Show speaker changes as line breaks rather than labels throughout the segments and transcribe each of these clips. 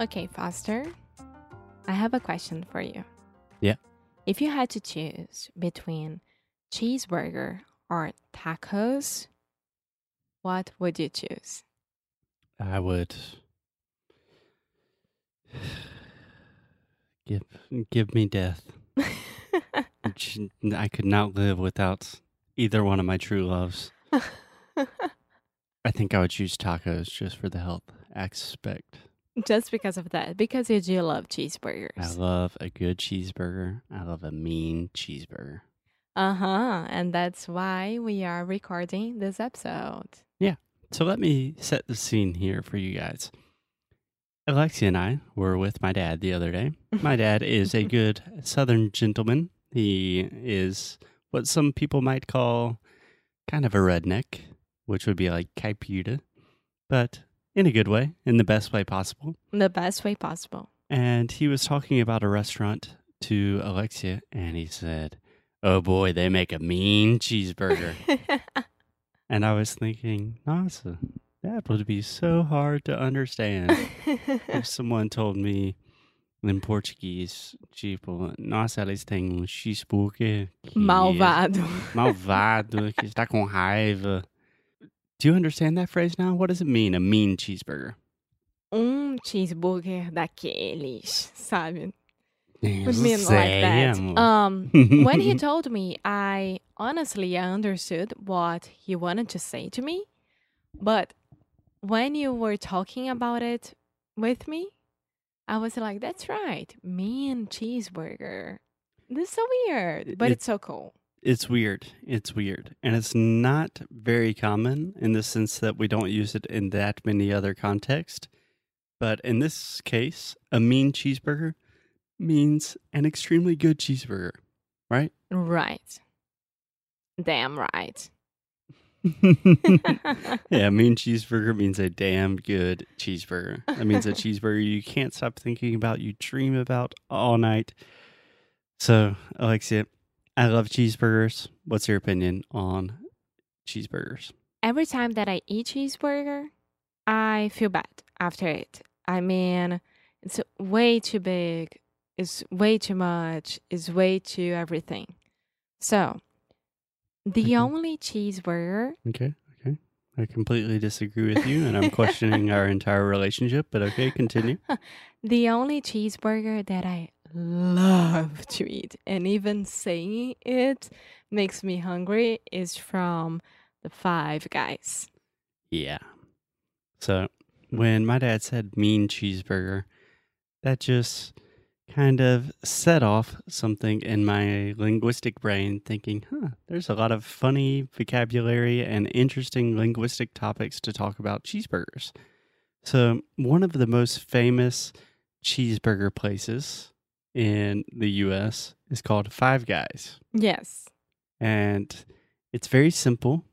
Okay, Foster. I have a question for you.
Yeah.
If you had to choose between cheeseburger or tacos, what would you choose?
I would give give me death. I could not live without either one of my true loves. I think I would choose tacos just for the health aspect.
Just because of that, because you do love cheeseburgers.
I love a good cheeseburger. I love a mean cheeseburger.
Uh huh. And that's why we are recording this episode. Yeah.
So let me set the scene here for you guys. Alexia and I were with my dad the other day. My dad is a good southern gentleman. He is what some people might call kind of a redneck, which would be like Caputa, but in a good way, in the best way possible.
The best way possible.
And he was talking about a restaurant to Alexia, and he said, Oh boy, they make a mean cheeseburger. and I was thinking, Nossa, that would be so hard to understand if someone told me in Portuguese, tipo, nossa, eles têm um cheeseburger que
Malvado.
malvado, que está com raiva. Do you understand that phrase now? What does it mean, a mean cheeseburger?
Um cheeseburger daqueles, sabe? Would mean like that. Um, when he told me, I honestly understood what he wanted to say to me, but when you were talking about it with me, I was like, "That's right, me and cheeseburger." This is so weird, but
It-
it's so cool.
It's weird. It's weird. And it's not very common in the sense that we don't use it in that many other contexts. But in this case, a mean cheeseburger means an extremely good cheeseburger, right?
Right. Damn right.
yeah, mean cheeseburger means a damn good cheeseburger. That means a cheeseburger you can't stop thinking about, you dream about all night. So, Alexia, I love cheeseburgers. What's your opinion on cheeseburgers?
Every time that I eat cheeseburger, I feel bad after it. I mean, it's way too big, it's way too much, it's way too everything. So, the
Mhm.
only cheeseburger,
Okay, okay. I completely disagree with you, and I'm questioning our entire relationship, but okay, continue.
the only cheeseburger that I love to eat, and even saying it makes me hungry, is from the Five Guys.
Yeah. So, when my dad said mean cheeseburger, that just kind of set off something in my linguistic brain thinking, huh, there's a lot of funny vocabulary and interesting linguistic topics to talk about cheeseburgers. So, one of the most famous cheeseburger places in the US is called Five Guys.
Yes.
and it's very simple.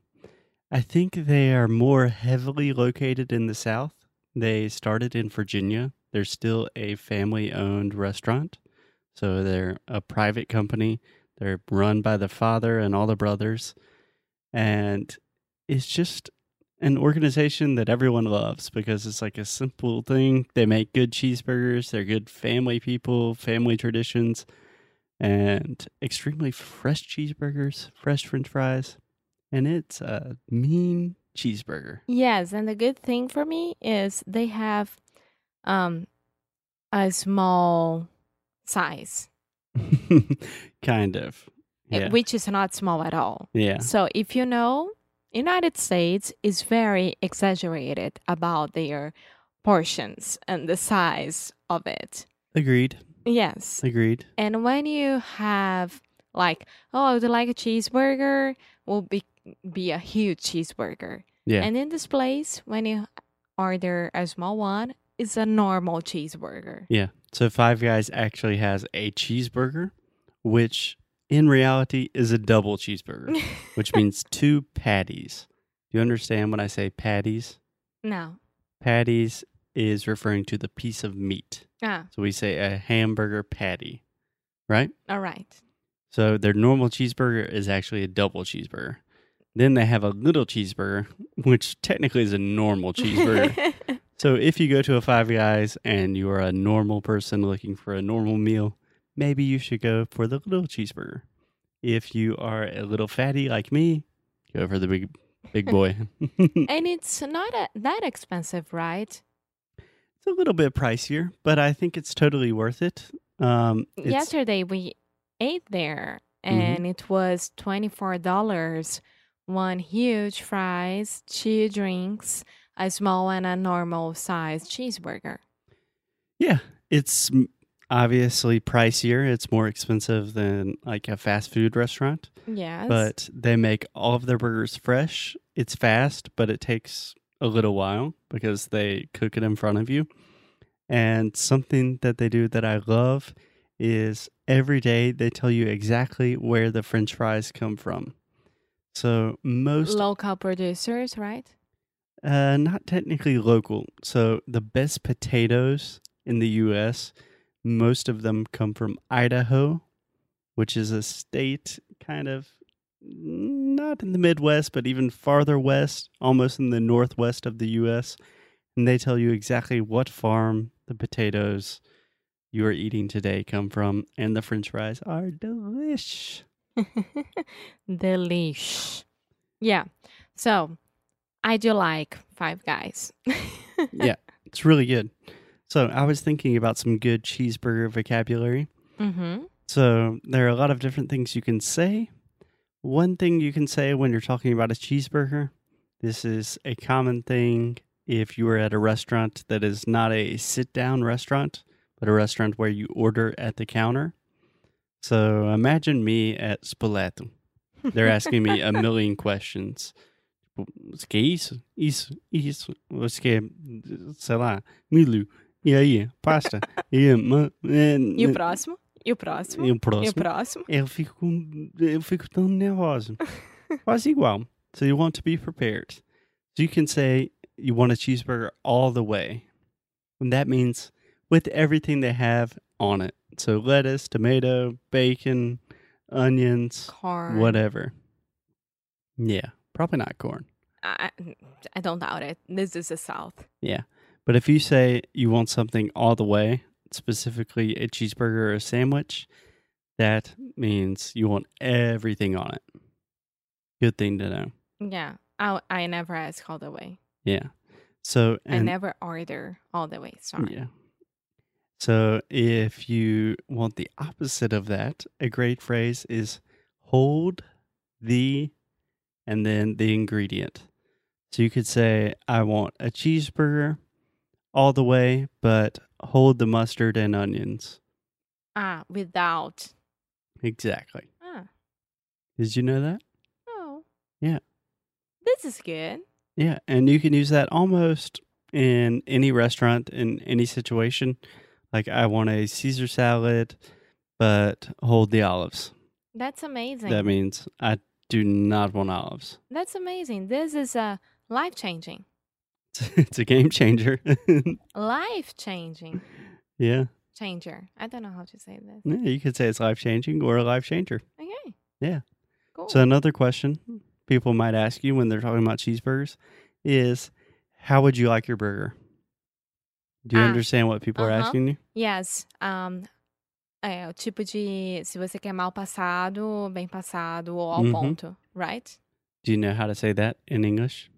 I think they are more heavily located in the South. They started in Virginia. They're still a family owned restaurant. So they're a private company. They're run by the father and all the brothers. And it's just an organization that everyone loves because it's like a simple thing. They make good cheeseburgers, they're good family people, family traditions and extremely fresh cheeseburgers, fresh french fries, and it's a mean cheeseburger.
Yes, and the good thing for me is they have um a small size,
kind of.
eh,
Yeah.
which is not small at all.
yeah.
So if you know, United States is very exaggerated about their portions and the size of it.
Agreed.
Yes.
Agreed.
And when you have like, oh, I would like a cheeseburger, will be be a huge cheeseburger.
Yeah.
And in this place, when you order a small one, it's a normal cheeseburger.
Yeah. So Five Guys actually has a cheeseburger, which in reality is a double cheeseburger, which means two patties. Do you understand when I say patties?
no.
Patties is referring to the piece of meat.
Ah,
So we say a hamburger patty, right?
all right.
So their normal cheeseburger is actually a double cheeseburger. Then they have a little cheeseburger, which technically is a normal cheeseburger. so if you go to a Five Guys and you are a normal person looking for a normal meal, maybe you should go for the little cheeseburger. If you are a little fatty like me, go for the big big boy.
and it's not a, that expensive, right?
It's a little bit pricier, but I think it's totally worth it. Um,
Yesterday we ate there
Mhm.
and it was $24. One huge fries, two drinks, a small and a normal size cheeseburger.
yeah, it's obviously pricier. It's more expensive than like a fast food restaurant,
Yes.
but they make all of their burgers fresh. It's fast, but it takes a little while because they cook it in front of you. And something that they do that I love is every day they tell you exactly where the french fries come from. So most
local producers, right?
Uh, not technically local. So the best potatoes in the U.S., most of them come from Idaho, which is a state kind of not in the Midwest, but even farther west, almost in the northwest of the U.S. And they tell you exactly what farm the potatoes you are eating today come from, and the French fries are delish.
Delish. Yeah. So I do like Five Guys.
yeah, it's really good. So I was thinking about some good cheeseburger vocabulary.
mm-hmm.
So there are a lot of different things you can say. One thing you can say when you're talking about a cheeseburger, this is a common thing if you are at a restaurant that is not a sit down restaurant, but a restaurant where you order at the counter. So imagine me at Spoleto. They're asking me a million questions. O que é isso? Isso, isso. Quer, sei lá, milho. E aí, pasta. E, ma-
E o próximo? E o próximo?
e o
E
próximo.
o próximo?
Eu fico, eu fico tão nervoso. Quase igual. So you want to be prepared. So you can say you want a cheeseburger all the way. And that means with everything they have on it. So lettuce, tomato, bacon, onions,
Corn.
whatever. Yeah, probably not corn.
I, I don't doubt it. This is the South.
Yeah. But if you say you want something all the way, specifically a cheeseburger or a sandwich, that means you want everything on it. Good thing to know.
Yeah. I, I never ask all the way.
Yeah. So
I never order all the way. Sorry.
yeah. So if you want the opposite of that, a great phrase is hold the and then the ingredient. So you could say I want a cheeseburger all the way, but hold the mustard and onions.
Ah, without.
Exactly.
Ah,
Did you know that?
oh.
Yeah.
This is good.
Yeah, and you can use that almost in any restaurant in any situation. Like I want a Caesar salad, but hold the olives.
That's amazing.
That means I do not want olives.
That's amazing. This is a life changing.
it's a game changer.
Life changing.
yeah.
Changer. I don't know how to say this.
Yeah, you could say it's life changing or a life changer.
Okay.
Yeah.
Cool.
So another question people might ask you when they're talking about cheeseburgers is how would you like your burger? Do you
Ah,
understand what people are
uh-huh.
asking you?
Yes. Um, é o tipo de se você quer mal passado, bem passado ou ao
Uhum.
ponto, right?
Do you know how to say that in English?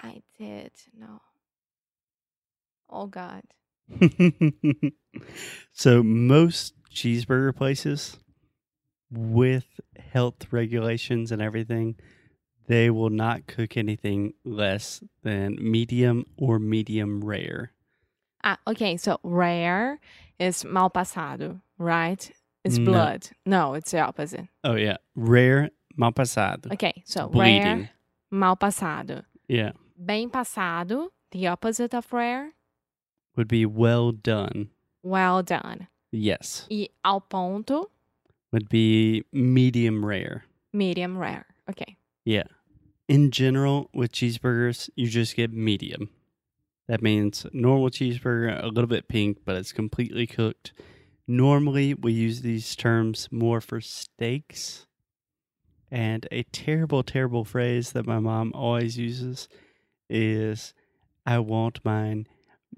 I did. No. Oh God.
so most cheeseburger places with health regulations and everything they will not cook anything less than medium or medium rare
Ah, okay. So rare is mal passado, right? It's
No.
blood. No, it's the opposite.
oh yeah rare mal pasado
Okay, so
bleeding
rare Mal passado.
Yeah.
Bem passado, the opposite of rare.
Would be well done.
Well done.
Yes.
E ao ponto,
Would be medium rare.
medium rare. Ok.
Yeah. In general, with cheeseburgers, you just get medium. That means normal cheeseburger, a little bit pink, but it's completely cooked. Normally, we use these terms more for steaks. And a terrible, terrible phrase that my mom always uses is I want mine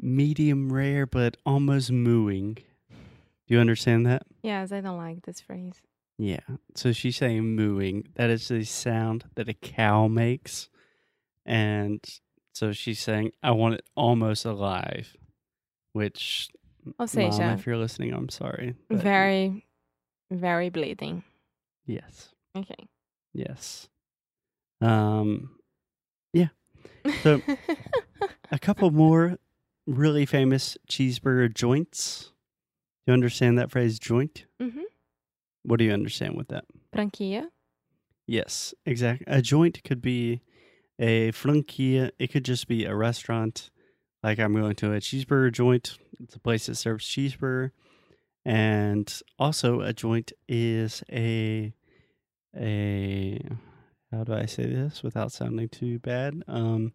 medium rare, but almost mooing. Do you understand that?
Yes, I don't like this phrase.
Yeah. So she's saying mooing. That is the sound that a cow makes. And so she's saying, I want it almost alive. Which,
Ou
mom, if you're listening, I'm sorry. but
very, very bleeding.
Yes.
Ok.
Yes. Um, So- a couple more really famous cheeseburger joints. You understand that phrase joint?
uhum.
What do you understand with that?
Franquia.
Yes, exactly. A joint could be a franquia. It could just be a restaurant. Like I'm going to a cheeseburger joint. It's a place that serves cheeseburger. And also a joint is a a how do I say this without sounding too bad? Um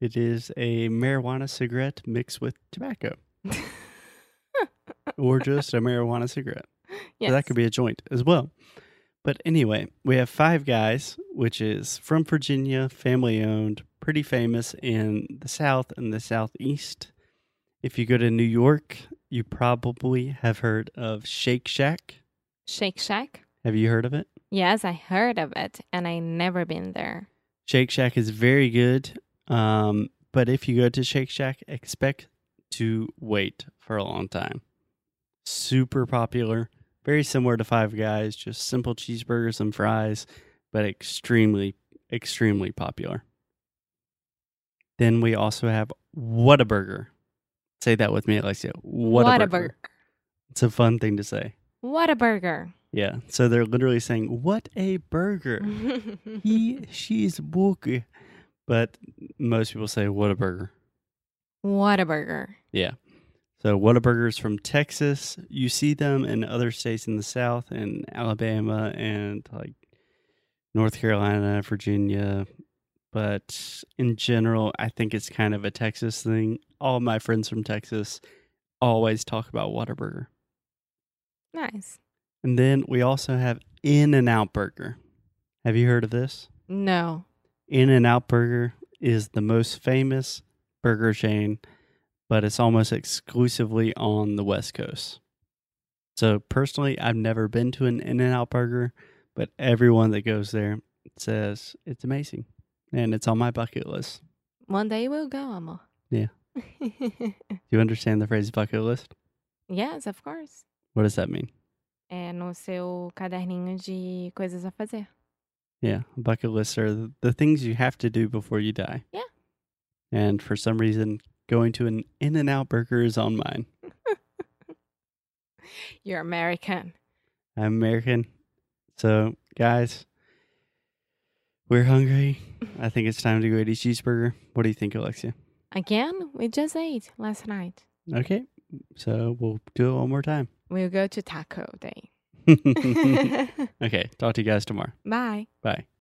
it is a marijuana cigarette mixed with tobacco. or just a marijuana cigarette.
yes.
So that could be a joint as well. But anyway, we have Five Guys, which is from Virginia, family owned, pretty famous in the South and the Southeast. If you go to New York, you probably have heard of Shake Shack.
Shake Shack.
Have you heard of it?
Yes, I heard of it, and I never been there.
Shake Shack is very good. Um, but if you go to Shake Shack, expect to wait for a long time. Super popular, very similar to Five Guys, just simple cheeseburgers and fries, but extremely, extremely popular. Then we also have Whataburger. Say that with me, Alexia. Whataburger.
Whataburger.
It's a fun thing to say.
What a burger.
Yeah. So they're literally saying, "What a burger." he, she's burger. But most people say "What a burger."
what a burger.
Yeah. So Whataburgers from Texas. You see them in other states in the South, in Alabama and like North Carolina, Virginia. But in general, I think it's kind of a Texas thing. All my friends from Texas always talk about Whataburger.
Nice.
And then we also have In and Out Burger. Have you heard of this?
No.
In and Out Burger is the most famous burger chain, but it's almost exclusively on the West Coast. So personally, I've never been to an In and Out Burger, but everyone that goes there says it's amazing. And it's on my bucket list.
One day we'll go, amor.
Yeah. Do you understand the phrase bucket list?
yes, of course.
What does that mean?
É no seu caderninho de coisas a fazer.
Yeah, bucket lists are the, the things you have to do before you die.
Yeah.
And for some reason, going to an In and Out Burger is on mine.
You're American.
I'm American. So, guys, we're hungry. I think it's time to go eat a cheeseburger. What do you think, Alexia?
Again, we just ate last night.
Okay. So, we'll do it one more time.
We'll go to taco day.
okay. Talk to you guys tomorrow.
Bye.
Bye.